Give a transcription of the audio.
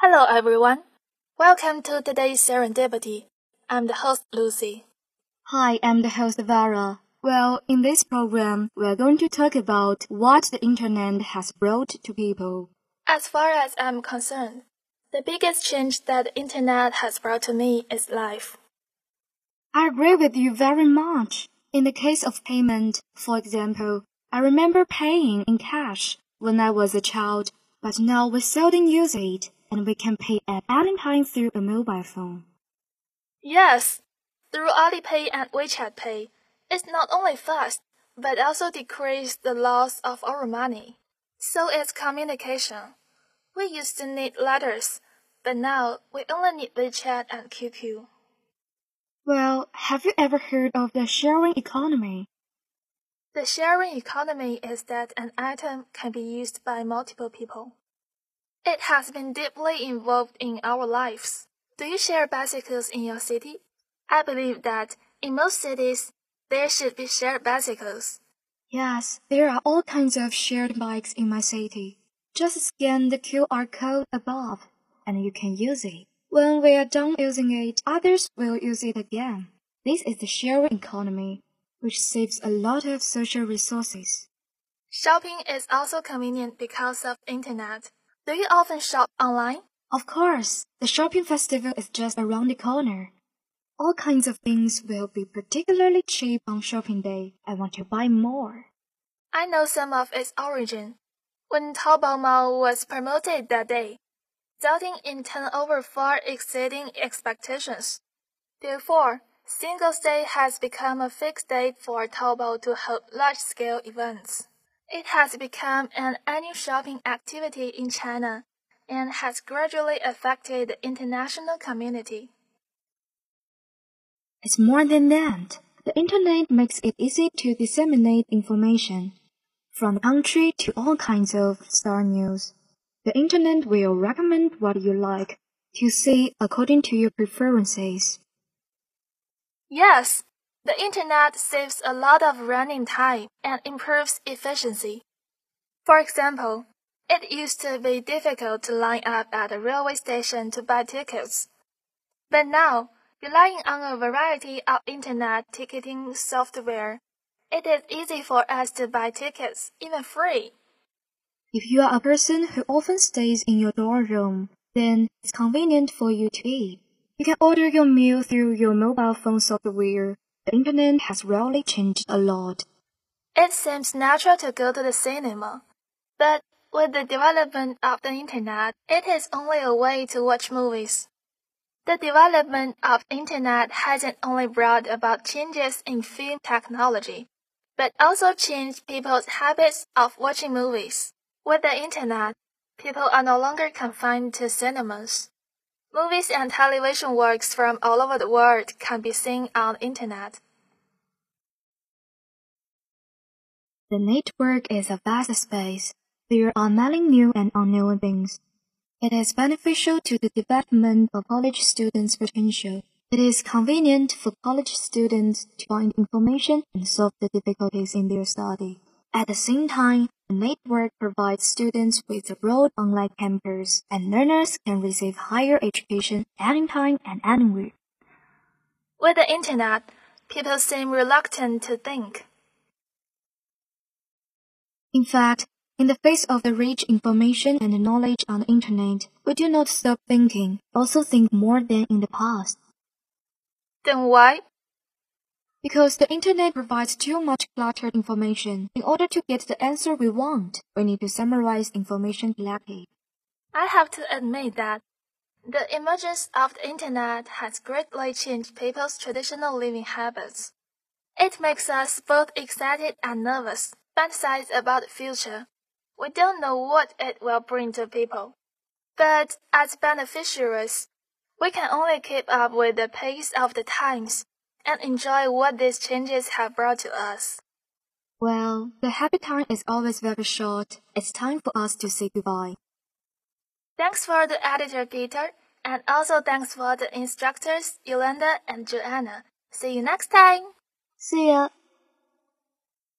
Hello, everyone. Welcome to today's Serendipity. I'm the host, Lucy. Hi, I'm the host, Vera. Well, in this program, we're going to talk about what the internet has brought to people. As far as I'm concerned, the biggest change that the internet has brought to me is life. I agree with you very much. In the case of payment, for example, I remember paying in cash when I was a child, but now we seldom use it and we can pay at any time through a mobile phone. Yes, through Alipay and WeChat Pay, it's not only fast, but also decreases the loss of our money. So it's communication. We used to need letters, but now we only need WeChat and QQ. Well, have you ever heard of the sharing economy? The sharing economy is that an item can be used by multiple people. It has been deeply involved in our lives. Do you share bicycles in your city? I believe that in most cities, there should be shared bicycles. Yes, there are all kinds of shared bikes in my city. Just scan the QR code above and you can use it. When we are done using it, others will use it again. This is the sharing economy, which saves a lot of social resources. Shopping is also convenient because of internet. Do you often shop online? Of course, the shopping festival is just around the corner. All kinds of things will be particularly cheap on shopping day. I want to buy more. I know some of its origin. When Taobao Mall was promoted that day, resulting in turnover far exceeding expectations. Therefore, Singles Day has become a fixed date for Taobao to hold large-scale events. It has become an annual shopping activity in China and has gradually affected the international community. It's more than that. The internet makes it easy to disseminate information from country to all kinds of star news. The internet will recommend what you like to see according to your preferences. Yes, the internet saves a lot of running time and improves efficiency. For example, it used to be difficult to line up at a railway station to buy tickets. But now, relying on a variety of internet ticketing software, it is easy for us to buy tickets, even free. If you are a person who often stays in your dorm room, then it's convenient for you to eat. You can order your meal through your mobile phone software. The internet has really changed a lot. It seems natural to go to the cinema, but with the development of the internet, it is only a way to watch movies. The development of internet hasn't only brought about changes in film technology, but also changed people's habits of watching movies. With the internet, people are no longer confined to cinemas. Movies and television works from all over the world can be seen on the internet. The network is a vast space. There are many new and unknown things. It is beneficial to the development of college students' potential. It is convenient for college students to find information and solve the difficulties in their study. At the same time, network provides students with a broad online campus, and learners can receive higher education anytime and anywhere. With the internet, people seem reluctant to think. In fact, in the face of the rich information and knowledge on the internet, we do not stop thinking, also think more than in the past. Then why? Because the internet provides too much cluttered information. In order to get the answer we want, we need to summarize information collected. I have to admit that the emergence of the internet has greatly changed people's traditional living habits. It makes us both excited and nervous, fantasize about the future. We don't know what it will bring to people. But as beneficiaries, we can only keep up with the pace of the times and enjoy what these changes have brought to us. Well, the happy time is always very short. It's time for us to say goodbye. Thanks for the editor Peter, and also thanks for the instructors Yolanda and Joanna. See you next time. See ya.